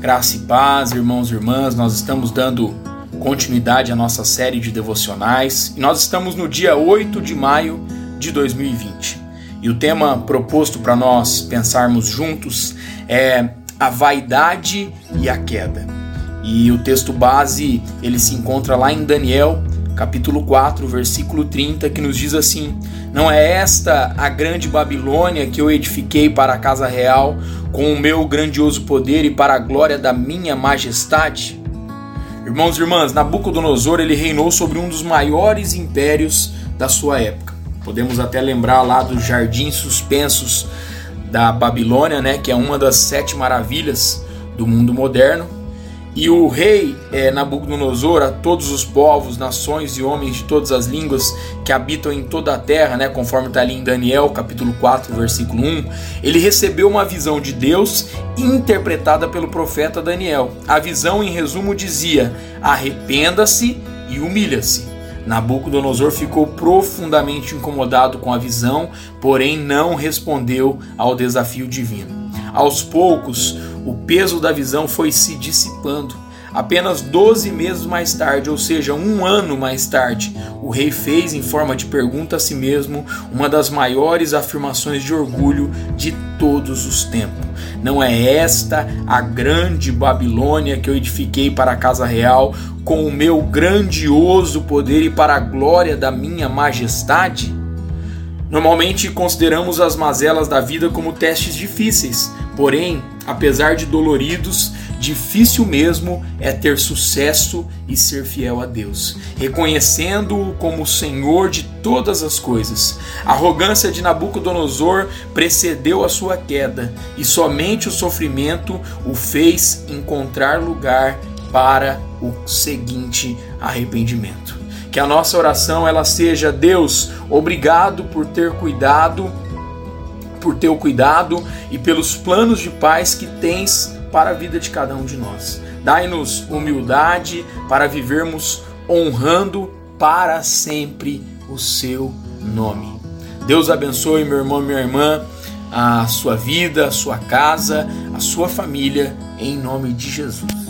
Graça e paz, irmãos e irmãs, nós estamos dando continuidade à nossa série de devocionais e nós estamos no dia 8 de maio de 2020. E o tema proposto para nós pensarmos juntos é a vaidade e a queda. E o texto base, ele se encontra lá em Daniel, capítulo 4, versículo 30, que nos diz assim: Não é esta a grande Babilônia que eu edifiquei para a casa real, com o meu grandioso poder e para a glória da minha majestade? Irmãos e irmãs, Nabucodonosor ele reinou sobre um dos maiores impérios da sua época. Podemos até lembrar lá dos jardins suspensos da Babilônia, né, que é uma das sete maravilhas do mundo moderno. E o rei é, Nabucodonosor, a todos os povos, nações e homens de todas as línguas que habitam em toda a terra, né, conforme está ali em Daniel, capítulo 4, versículo 1, ele recebeu uma visão de Deus interpretada pelo profeta Daniel. A visão, em resumo, dizia: arrependa-se e humilha-se. Nabucodonosor ficou profundamente incomodado com a visão, porém não respondeu ao desafio divino. Aos poucos, o peso da visão foi se dissipando. Apenas 12 meses mais tarde, ou seja, um ano mais tarde, o rei fez, em forma de pergunta a si mesmo, uma das maiores afirmações de orgulho de todos os tempos. Não é esta a grande Babilônia que eu edifiquei para a casa real, com o meu grandioso poder e para a glória da minha majestade? Normalmente consideramos as mazelas da vida como testes difíceis, porém, apesar de doloridos, difícil mesmo é ter sucesso e ser fiel a Deus, reconhecendo-o como o Senhor de todas as coisas. A arrogância de Nabucodonosor precedeu a sua queda, e somente o sofrimento o fez encontrar lugar para o seguinte arrependimento. Que a nossa oração ela seja Deus, obrigado por ter cuidado, por teu cuidado e pelos planos de paz que tens para a vida de cada um de nós. Dai-nos humildade para vivermos honrando para sempre o seu nome. Deus abençoe meu irmão, minha irmã, a sua vida, a sua casa, a sua família, em nome de Jesus.